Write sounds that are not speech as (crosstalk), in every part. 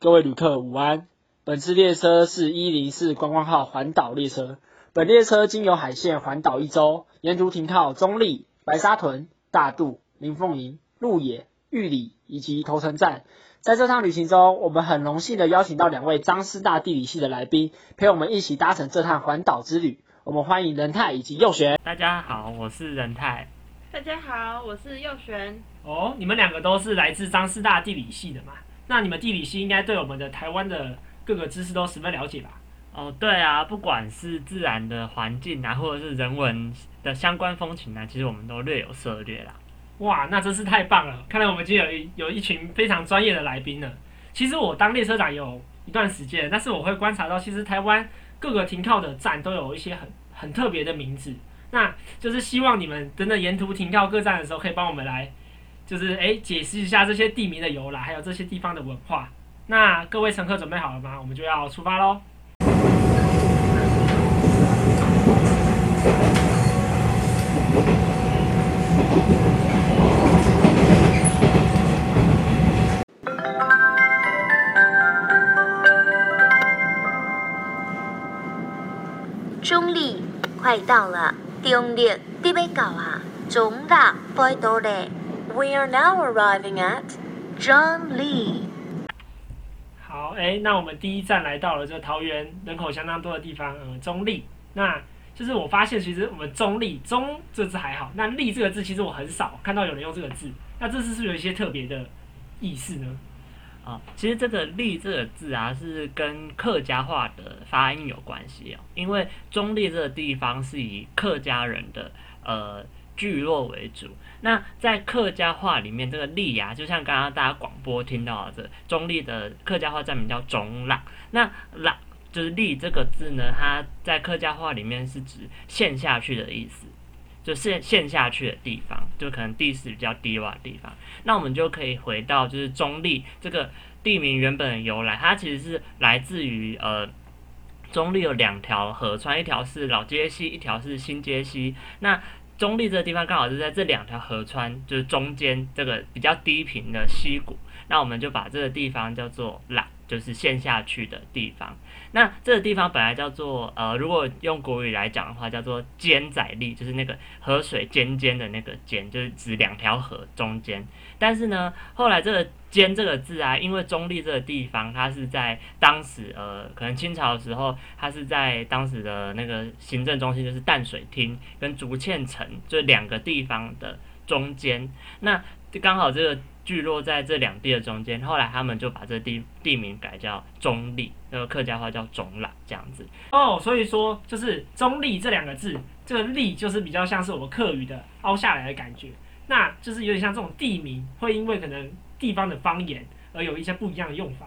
各位旅客午安。本次列车是一零四观光号环岛列车。本列车经由海线环岛一周，沿途停靠中立、白沙屯、大肚、林凤营、鹿野、玉里以及头城站。在这趟旅行中，我们很荣幸的邀请到两位张师大地理系的来宾，陪我们一起搭乘这趟环岛之旅。我们欢迎仁泰以及佑璇。大家好，我是仁泰。大家好，我是佑璇。哦，你们两个都是来自张师大地理系的嘛？那你们地理系应该对我们的台湾的各个知识都十分了解吧？哦，对啊，不管是自然的环境啊，或者是人文的相关风情啊，其实我们都略有涉猎啦。哇，那真是太棒了！看来我们今天有一有一群非常专业的来宾呢。其实我当列车长有一段时间，但是我会观察到，其实台湾各个停靠的站都有一些很很特别的名字。那就是希望你们等等沿途停靠各站的时候，可以帮我们来，就是哎解释一下这些地名的由来，还有这些地方的文化。那各位乘客准备好了吗？我们就要出发喽！中立快到了。中立，你要到啊？中立快到嘞。We are now arriving at John Lee。好，哎，那我们第一站来到了这桃园人口相当多的地方，嗯，中立。那就是我发现，其实我们中立中这字还好，那立这个字其实我很少看到有人用这个字。那这次是不是有一些特别的意思呢？啊，其实这个“立”这个字啊，是跟客家话的发音有关系哦。因为中立这个地方是以客家人的呃聚落为主，那在客家话里面，这个“立”啊，就像刚刚大家广播听到的，这中立的客家话站名叫“中朗”。那“朗”就是“立”这个字呢，它在客家话里面是指陷下去的意思。就陷陷下去的地方，就可能地势比较低洼的地方。那我们就可以回到就是中立这个地名原本的由来，它其实是来自于呃中立有两条河川，一条是老街溪，一条是新街溪。那中立这个地方刚好是在这两条河川就是中间这个比较低平的溪谷，那我们就把这个地方叫做朗。就是陷下去的地方。那这个地方本来叫做呃，如果用国语来讲的话，叫做尖仔立，就是那个河水尖尖的那个尖，就是指两条河中间。但是呢，后来这个尖这个字啊，因为中立这个地方，它是在当时呃，可能清朝的时候，它是在当时的那个行政中心，就是淡水厅跟竹堑城这两个地方的中间。那刚好这个。聚落在这两地的中间，后来他们就把这地地名改叫中立，那个客家话叫中朗这样子。哦，所以说就是中立这两个字，这个立就是比较像是我们客语的凹下来的感觉，那就是有点像这种地名会因为可能地方的方言而有一些不一样的用法。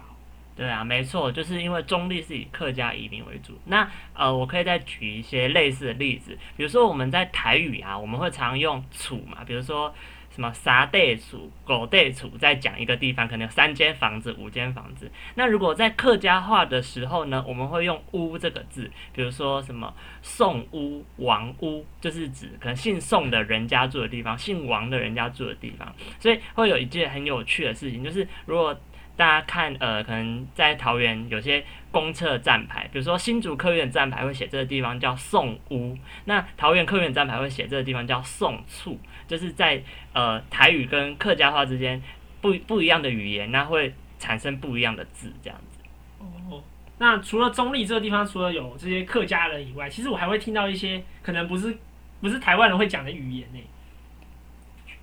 对啊，没错，就是因为中立是以客家移民为主。那呃，我可以再举一些类似的例子，比如说我们在台语啊，我们会常用楚嘛，比如说。什么沙地楚、狗地楚，在讲一个地方，可能有三间房子、五间房子。那如果在客家话的时候呢，我们会用屋这个字，比如说什么宋屋、王屋，就是指可能姓宋的人家住的地方，姓王的人家住的地方。所以会有一件很有趣的事情，就是如果大家看，呃，可能在桃园有些公厕站牌，比如说新竹客运站牌会写这个地方叫宋屋，那桃园客运站牌会写这个地方叫宋厝。就是在呃台语跟客家话之间不不一样的语言，那会产生不一样的字这样子。哦，那除了中立这个地方，除了有这些客家人以外，其实我还会听到一些可能不是不是台湾人会讲的语言呢。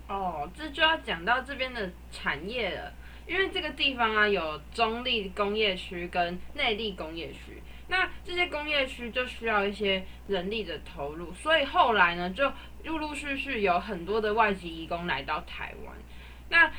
哦，这就要讲到这边的产业了，因为这个地方啊有中立工业区跟内地工业区。那这些工业区就需要一些人力的投入，所以后来呢，就陆陆续续有很多的外籍移工来到台湾。那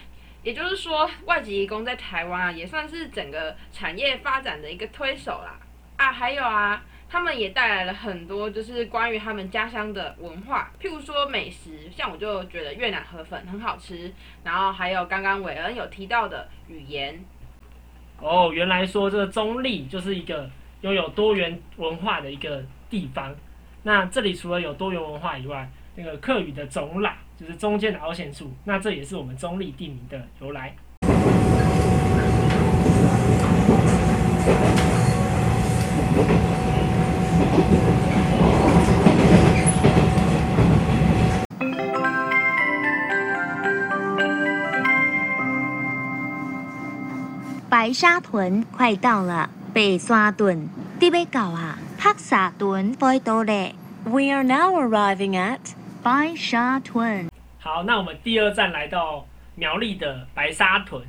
也就是说，外籍移工在台湾啊，也算是整个产业发展的一个推手啦。啊，还有啊，他们也带来了很多就是关于他们家乡的文化，譬如说美食，像我就觉得越南河粉很好吃。然后还有刚刚伟恩有提到的语言。哦，原来说这个中立就是一个。拥有多元文化的一个地方，那这里除了有多元文化以外，那个客语的总览就是中间的凹陷处，那这也是我们中立地名的由来。白沙屯快到了，白沙屯你要到啊？黑沙屯快到嘞。We are now arriving at 白沙屯。好，那我们第二站来到苗栗的白沙屯。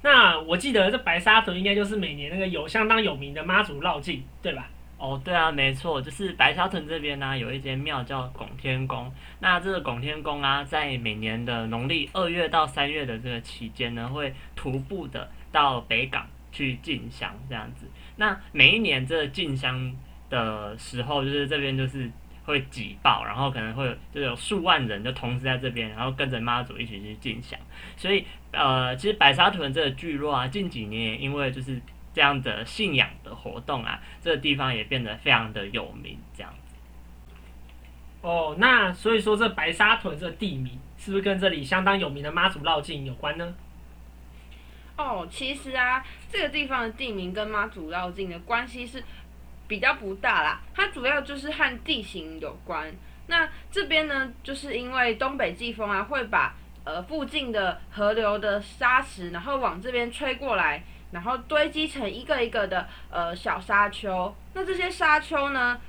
那我记得这白沙屯应该就是每年那个有相当有名的妈祖绕境，对吧？哦，对啊，没错，就是白沙屯这边呢有一间庙叫拱天宫。那这个拱天宫啊，在每年的农历二月到三月的这个期间呢，会徒步的到北港去进香这样子。那每一年这进香的时候，就是这边就是会挤爆，然后可能会有就有数万人就同时在这边，然后跟着妈祖一起去进香。所以呃，其实白沙屯这个聚落啊，近几年因为就是这样的信仰的活动啊，这个地方也变得非常的有名，这样子。哦，那所以说这白沙屯这个地名是不是跟这里相当有名的妈祖绕境有关呢？哦，其实啊，这个地方的地名跟妈祖绕境的关系是比较不大啦，它主要就是和地形有关。那这边呢，就是因为东北季风啊，会把呃附近的河流的沙石，然后往这边吹过来，然后堆积成一个一个的呃小沙丘。那这些沙丘呢，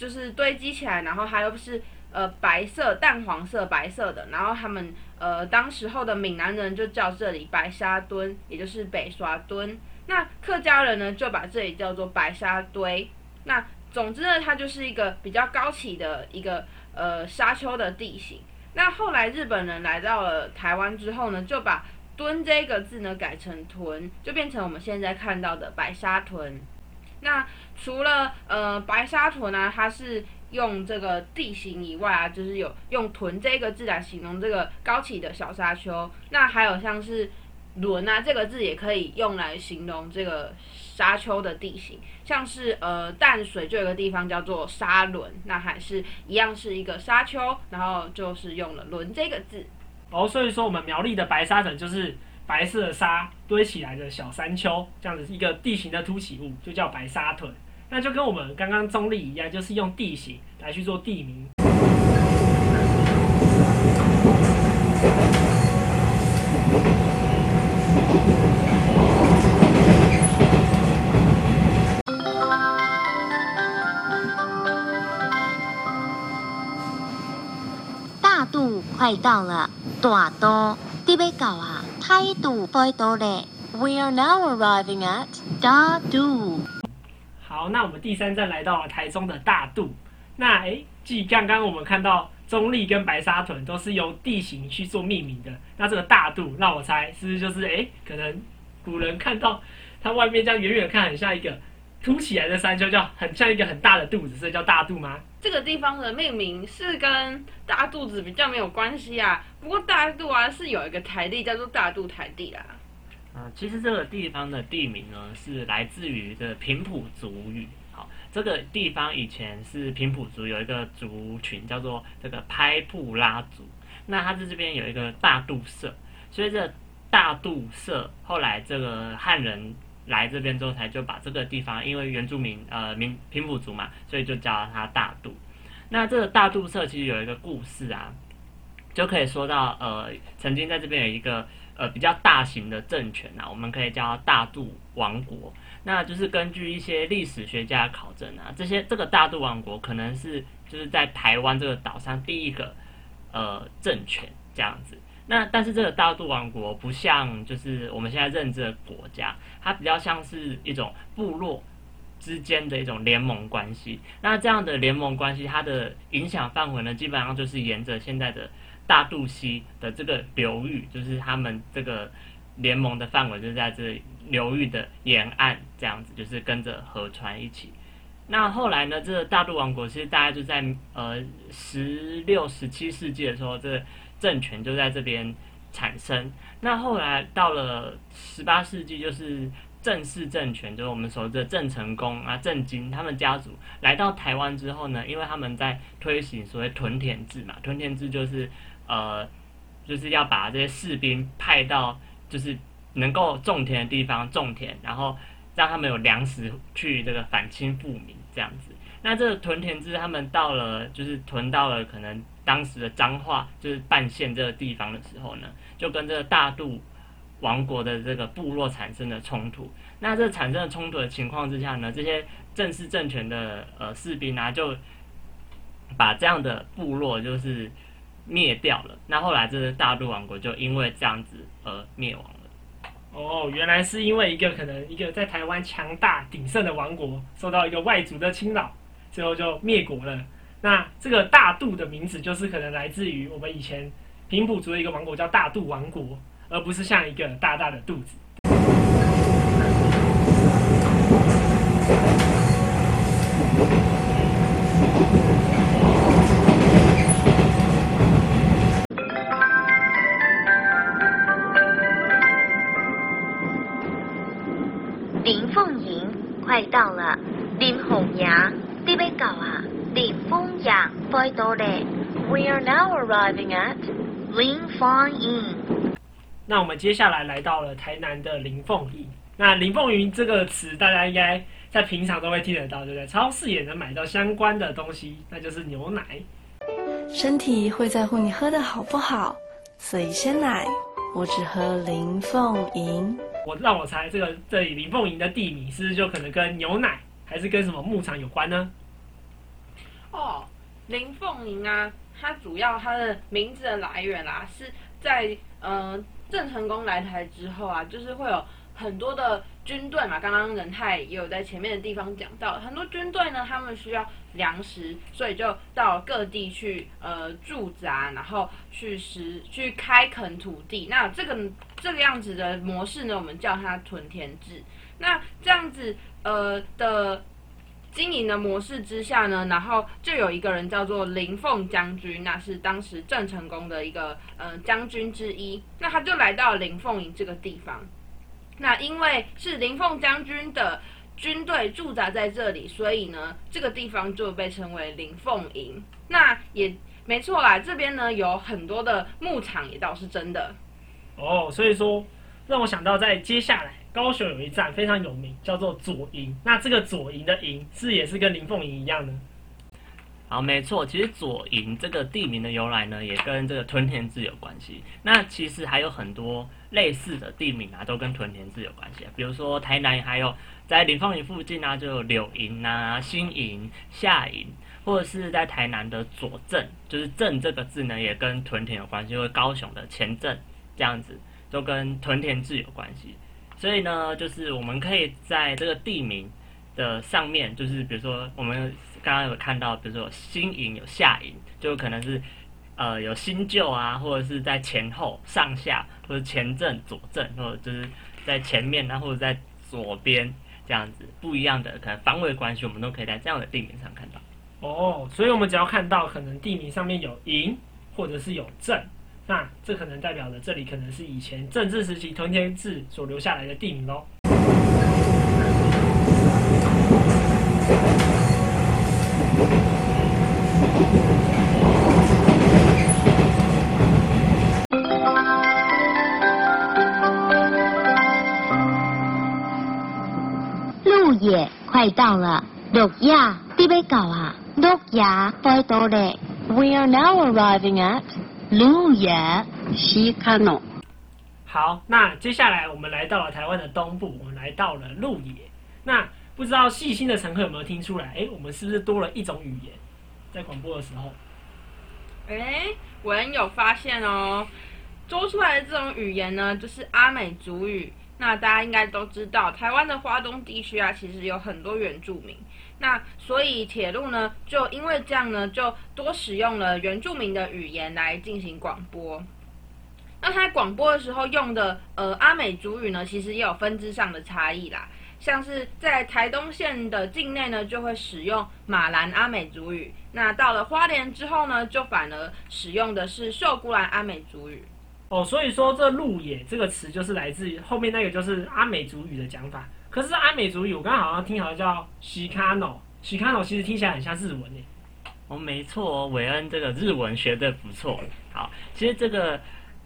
就是堆积起来，然后还有是呃白色、淡黄色、白色的，然后他们呃当时候的闽南人就叫这里白沙墩，也就是北沙墩。那客家人呢，就把这里叫做白沙堆。那总之呢，它就是一个比较高起的一个呃沙丘的地形。那后来日本人来到了台湾之后呢，就把“墩”这个字呢改成“屯”，就变成我们现在看到的白沙屯。那除了呃白沙屯呢，它是用这个地形以外啊，就是有用“屯”这个字来形容这个高起的小沙丘。那还有像是“轮”啊这个字也可以用来形容这个沙丘的地形，像是呃淡水就有个地方叫做沙轮，那还是一样是一个沙丘，然后就是用了“轮”这个字。哦，所以说我们苗栗的白沙屯就是白色的沙堆起来的小山丘，这样子一个地形的凸起物，就叫白沙屯。那就跟我们刚刚中立一样，就是用地形来去做地名。大肚快到了，大肚你要到啊？态度快到嘞。We are now arriving at 大肚。好，那我们第三站来到了台中的大肚。那诶，继刚刚我们看到中立跟白沙屯都是由地形去做命名的，那这个大肚，那我猜是不是就是诶，可能古人看到它外面这样远远看很像一个凸起来的山丘，叫很像一个很大的肚子，所以叫大肚吗？这个地方的命名是跟大肚子比较没有关系啊，不过大肚啊是有一个台地叫做大肚台地啦。嗯，其实这个地方的地名呢，是来自于的平埔族语。好，这个地方以前是平埔族有一个族群叫做这个拍布拉族，那它在这边有一个大肚社，所以这大肚社后来这个汉人来这边之后，才就把这个地方，因为原住民呃民平埔族嘛，所以就叫它大肚。那这个大肚社其实有一个故事啊，就可以说到呃，曾经在这边有一个。呃，比较大型的政权啊，我们可以叫大肚王国。那就是根据一些历史学家考证啊，这些这个大肚王国可能是就是在台湾这个岛上第一个呃政权这样子。那但是这个大肚王国不像就是我们现在认知的国家，它比较像是一种部落之间的一种联盟关系。那这样的联盟关系，它的影响范围呢，基本上就是沿着现在的。大肚溪的这个流域，就是他们这个联盟的范围，就是在这流域的沿岸，这样子，就是跟着河川一起。那后来呢，这个大肚王国其实大概就在呃十六、十七世纪的时候，这政权就在这边产生。那后来到了十八世纪，就是郑氏政权，就是我们熟知的郑成功啊、郑经他们家族来到台湾之后呢，因为他们在推行所谓屯田制嘛，屯田制就是。呃，就是要把这些士兵派到就是能够种田的地方种田，然后让他们有粮食去这个反清复明这样子。那这个屯田制他们到了就是屯到了可能当时的彰化就是半县这个地方的时候呢，就跟这个大渡王国的这个部落产生了冲突。那这产生了冲突的情况之下呢，这些正式政权的呃士兵啊，就把这样的部落就是灭掉了。那后来这个大渡王国就因为这样子而灭亡了。哦，原来是因为一个可能一个在台湾强大鼎盛的王国受到一个外族的侵扰，最后就灭国了。那这个大肚的名字就是可能来自于我们以前平埔族的一个王国叫大肚王国，而不是像一个大大的肚子。林凤营快到了，林红牙，你要到啊？林凤营快到嘞，We are now arriving at 林凤营。那我们接下来来到了台南的林凤营。那林凤营这个词，大家应该在平常都会听得到，对不对？超市也能买到相关的东西，那就是牛奶。身体会在乎你喝的好不好，所以鲜奶我只喝林凤营。我让我猜，这个这里林凤营的地名是不是就可能跟牛奶，还是跟什么牧场有关呢？哦，林凤营啊，它主要它的名字的来源啊，是在呃郑成功来台之后啊，就是会有很多的军队嘛。刚刚仁泰也有在前面的地方讲到，很多军队呢，他们需要粮食，所以就到各地去呃驻扎，然后去实去开垦土地。那这个这个样子的模式呢，我们叫它屯田制。那这样子呃的。经营的模式之下呢，然后就有一个人叫做林凤将军，那是当时郑成功的一个呃将军之一。那他就来到林凤营这个地方。那因为是林凤将军的军队驻扎在这里，所以呢，这个地方就被称为林凤营。那也没错啦，这边呢有很多的牧场，也倒是真的。哦，所以说让我想到在接下来。高雄有一站非常有名，叫做左营。那这个左营的营是也是跟林凤营一样呢？好，没错，其实左营这个地名的由来呢，也跟这个屯田制有关系。那其实还有很多类似的地名啊，都跟屯田制有关系。比如说台南还有在林凤营附近啊，就有柳营啊、新营、下营，或者是在台南的左镇，就是镇这个字呢，也跟屯田有关系，因为高雄的前镇这样子，都跟屯田制有关系。所以呢，就是我们可以在这个地名的上面，就是比如说我们刚刚有看到，比如说有新营有下营，就可能是呃有新旧啊，或者是在前后上下，或者前正左正，或者就是在前面啊，或者在左边这样子不一样的可能方位关系，我们都可以在这样的地名上看到。哦，所以我们只要看到可能地名上面有营，或者是有镇。那这可能代表了这里可能是以前政治时期屯田制所留下来的地名喽。路也快到了，路亚，你要到啊？路亚快到嘞，We are now arriving at 路亚西卡诺。好，那接下来我们来到了台湾的东部，我们来到了鹿野。那不知道细心的乘客有没有听出来？哎，我们是不是多了一种语言？在广播的时候，哎，我有发现哦，多出来的这种语言呢，就是阿美族语。那大家应该都知道，台湾的华东地区啊，其实有很多原住民。那所以铁路呢，就因为这样呢，就多使用了原住民的语言来进行广播。那它广播的时候用的呃阿美族语呢，其实也有分支上的差异啦。像是在台东县的境内呢，就会使用马兰阿美族语；那到了花莲之后呢，就反而使用的是秀姑兰阿美族语。哦，所以说这“鹿野”这个词就是来自于后面那个就是阿美族语的讲法。可是阿美族语，我刚好像听好像叫西卡诺，西卡诺其实听起来很像日文诶。哦，没错，韦恩这个日文学的不错。好，其实这个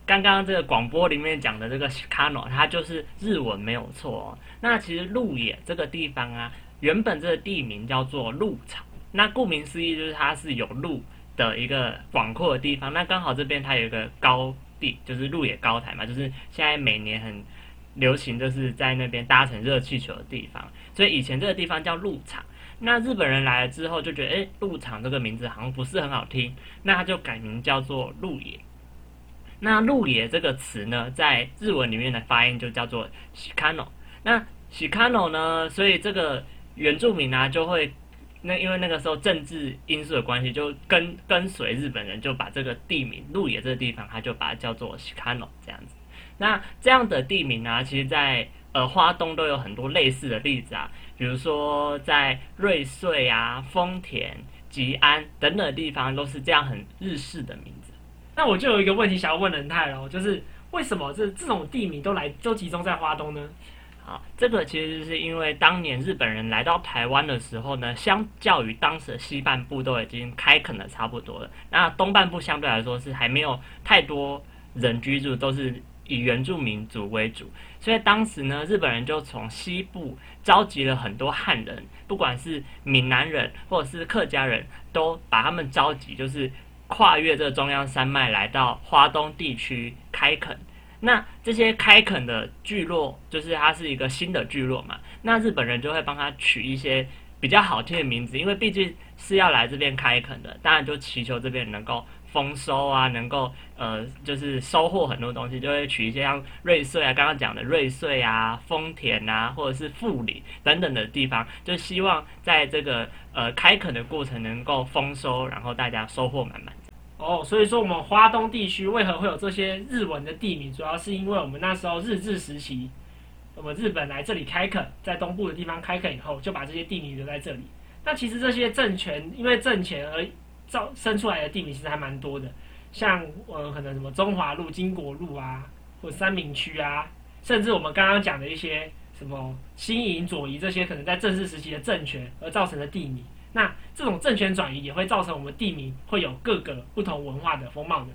刚刚这个广播里面讲的这个 Shikano，它就是日文没有错哦。那其实鹿野这个地方啊，原本这个地名叫做鹿场，那顾名思义就是它是有鹿的一个广阔的地方。那刚好这边它有一个高地，就是鹿野高台嘛，就是现在每年很流行，就是在那边搭乘热气球的地方。所以以前这个地方叫鹿场。那日本人来了之后就觉得，哎，鹿场这个名字好像不是很好听，那他就改名叫做鹿野。那鹿野这个词呢，在日文里面的发音就叫做 shikano。那 shikano 呢，所以这个原住民呢就会，那因为那个时候政治因素的关系，就跟跟随日本人就把这个地名鹿野这个地方，他就把它叫做 shikano 这样子。那这样的地名呢，其实在呃花东都有很多类似的例子啊，比如说在瑞穗啊、丰田、吉安等等地方，都是这样很日式的名字。那我就有一个问题想要问仁泰喽，就是为什么这这种地名都来都集中在花东呢？啊，这个其实是因为当年日本人来到台湾的时候呢，相较于当时的西半部都已经开垦的差不多了，那东半部相对来说是还没有太多人居住，都是以原住民族为主，所以当时呢，日本人就从西部召集了很多汉人，不管是闽南人或者是客家人，都把他们召集，就是跨越这中央山脉来到花东地区开垦。那这些开垦的聚落，就是它是一个新的聚落嘛，那日本人就会帮他取一些比较好听的名字，因为毕竟是要来这边开垦的，当然就祈求这边能够丰收啊，能够呃就是收获很多东西，就会取一些像瑞穗啊，刚刚讲的瑞穗啊、丰田啊，或者是富里等等的地方，就希望在这个呃开垦的过程能够丰收，然后大家收获满满。哦，所以说我们花东地区为何会有这些日文的地名，主要是因为我们那时候日治时期，我们日本来这里开垦，在东部的地方开垦以后，就把这些地名留在这里。那其实这些政权因为政权而造生出来的地名，其实还蛮多的，像呃可能什么中华路、金国路啊，或三明区啊，甚至我们刚刚讲的一些什么新营、左移这些，可能在正式时期的政权而造成的地名。那这种政权转移也会造成我们地名会有各个不同文化的风貌的。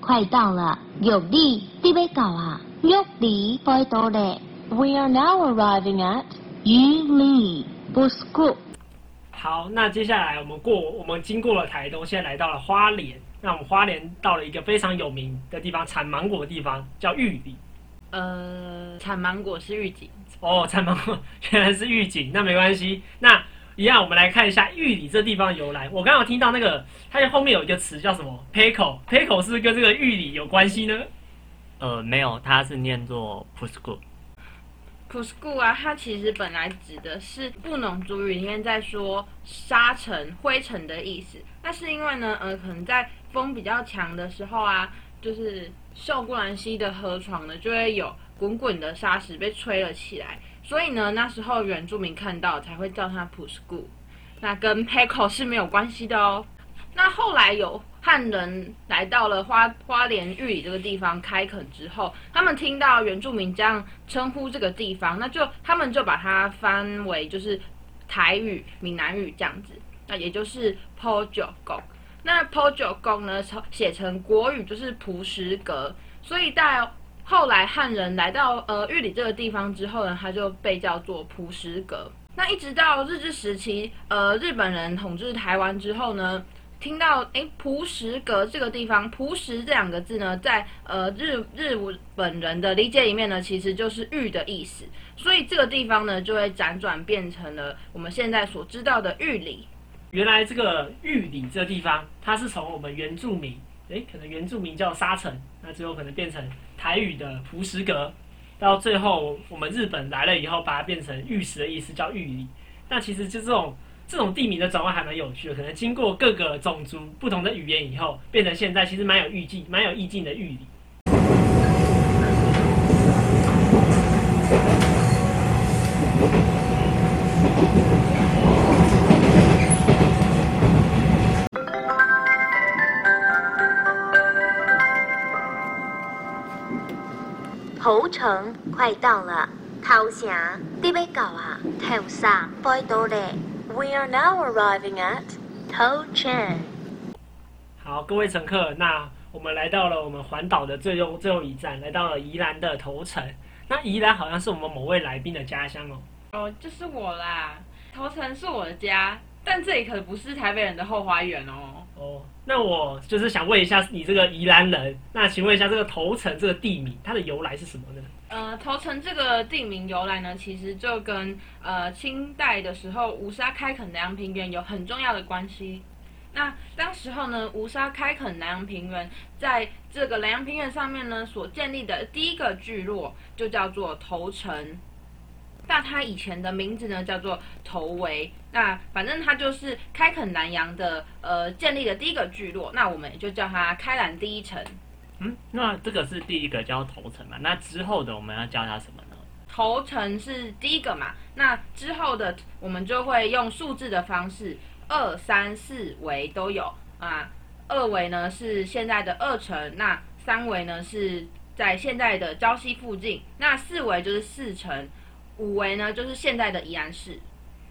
快到了，玉里啲要到啊，玉里快到咧。We are now arriving at 玉里 b u s k u 好，那接下来我们过，我们经过了台东，现在来到了花莲。那我们花莲到了一个非常有名的地方，产芒果的地方，叫玉里。呃，产芒果是预警，哦，产芒果 (laughs) 原来是玉井，那没关系。那一样，我们来看一下玉里这地方的由来。我刚刚有听到那个，它后面有一个词叫什么 “peco”，peco 是不是跟这个玉里有关系呢？呃，没有，它是念作 pusku。p u s k u 啊，它其实本来指的是布农族语里面在说沙尘、灰尘的意思。那是因为呢，呃，可能在风比较强的时候啊，就是秀姑兰溪的河床呢，就会有滚滚的沙石被吹了起来。所以呢，那时候原住民看到才会叫它 p u s k u 那跟 Peco 是没有关系的哦。那后来有汉人来到了花花莲玉里这个地方开垦之后，他们听到原住民这样称呼这个地方，那就他们就把它翻为就是台语、闽南语这样子，那也就是 Po 九宫。那 Po 九宫呢，写成国语就是蒲石阁，所以在后来汉人来到呃玉里这个地方之后呢，它就被叫做蒲石阁。那一直到日治时期，呃，日本人统治台湾之后呢。听到诶，蒲石阁这个地方，蒲石这两个字呢，在呃日日本人的理解里面呢，其实就是玉的意思，所以这个地方呢，就会辗转变成了我们现在所知道的玉里。原来这个玉里这个地方，它是从我们原住民，诶，可能原住民叫沙城，那最后可能变成台语的葡石阁，到最后我们日本来了以后，把它变成玉石的意思，叫玉里。那其实就这种。这种地名的转换还蛮有趣的，可能经过各个种族不同的语言以后，变成现在其实蛮有意境、蛮有意境的玉里。头城快到了，头城你要到啊？头上拜到嘞。We are now arriving at 头城。好，各位乘客，那我们来到了我们环岛的最后最后一站，来到了宜兰的头城。那宜兰好像是我们某位来宾的家乡哦。哦，就是我啦。头城是我的家，但这里可不是台北人的后花园哦。哦，那我就是想问一下，你这个宜兰人，那请问一下这个头城这个地名，它的由来是什么呢？呃，头城这个地名由来呢，其实就跟呃清代的时候吴沙开垦南洋平原有很重要的关系。那当时候呢，吴沙开垦南洋平原，在这个南洋平原上面呢，所建立的第一个聚落就叫做头城。那它以前的名字呢，叫做头围。那反正它就是开垦南洋的呃建立的第一个聚落。那我们也就叫它开兰第一城。嗯，那这个是第一个叫头城嘛？那之后的我们要叫它什么呢？头城是第一个嘛？那之后的我们就会用数字的方式，二、三、四围都有啊。二围呢是现在的二城，那三围呢是在现在的礁溪附近，那四围就是四城。五围呢，就是现在的宜安市。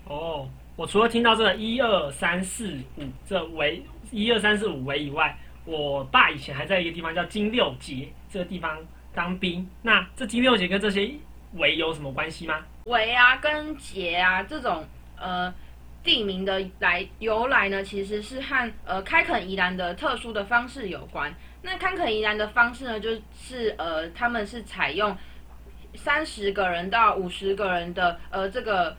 哦，我除了听到这个一二三四五这围一二三四五围以外，我爸以前还在一个地方叫金六节这个地方当兵。那这金六节跟这些围有什么关系吗？围啊，跟节啊这种呃地名的来由来呢，其实是和呃开垦宜兰的特殊的方式有关。那开垦宜兰的方式呢，就是呃他们是采用。三十个人到五十个人的呃这个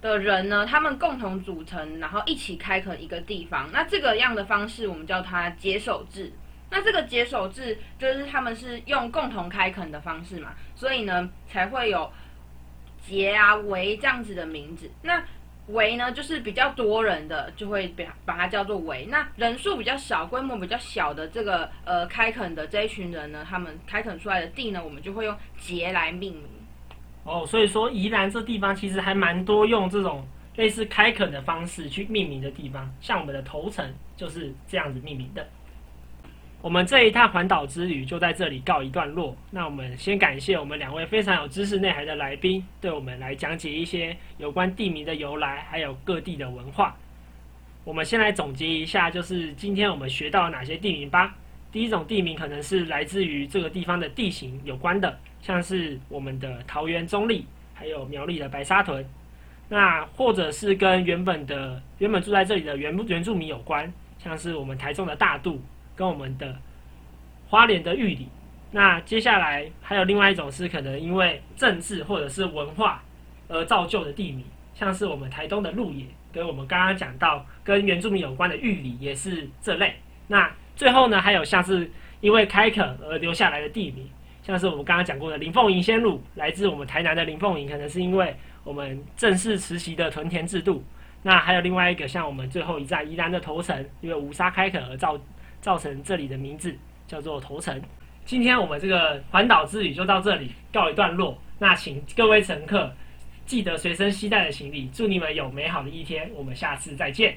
的人呢，他们共同组成，然后一起开垦一个地方。那这个样的方式，我们叫它结手制。那这个结手制就是他们是用共同开垦的方式嘛，所以呢才会有结啊围这样子的名字。那围呢，就是比较多人的，就会把把它叫做围。那人数比较小、规模比较小的这个呃开垦的这一群人呢，他们开垦出来的地呢，我们就会用节来命名。哦，所以说宜兰这地方其实还蛮多用这种类似开垦的方式去命名的地方，像我们的头城就是这样子命名的。我们这一趟环岛之旅就在这里告一段落。那我们先感谢我们两位非常有知识内涵的来宾，对我们来讲解一些有关地名的由来，还有各地的文化。我们先来总结一下，就是今天我们学到哪些地名吧。第一种地名可能是来自于这个地方的地形有关的，像是我们的桃园中立，还有苗栗的白沙屯。那或者是跟原本的原本住在这里的原原住民有关，像是我们台中的大肚。跟我们的花莲的玉里，那接下来还有另外一种是可能因为政治或者是文化而造就的地名，像是我们台东的鹿野，跟我们刚刚讲到跟原住民有关的玉里也是这类。那最后呢，还有像是因为开垦而留下来的地名，像是我们刚刚讲过的林凤营仙路，来自我们台南的林凤营，可能是因为我们正式实习的屯田制度。那还有另外一个像我们最后一站宜兰的头城，因为无沙开垦而造。造成这里的名字叫做头城。今天我们这个环岛之旅就到这里告一段落。那请各位乘客记得随身携带的行李。祝你们有美好的一天。我们下次再见。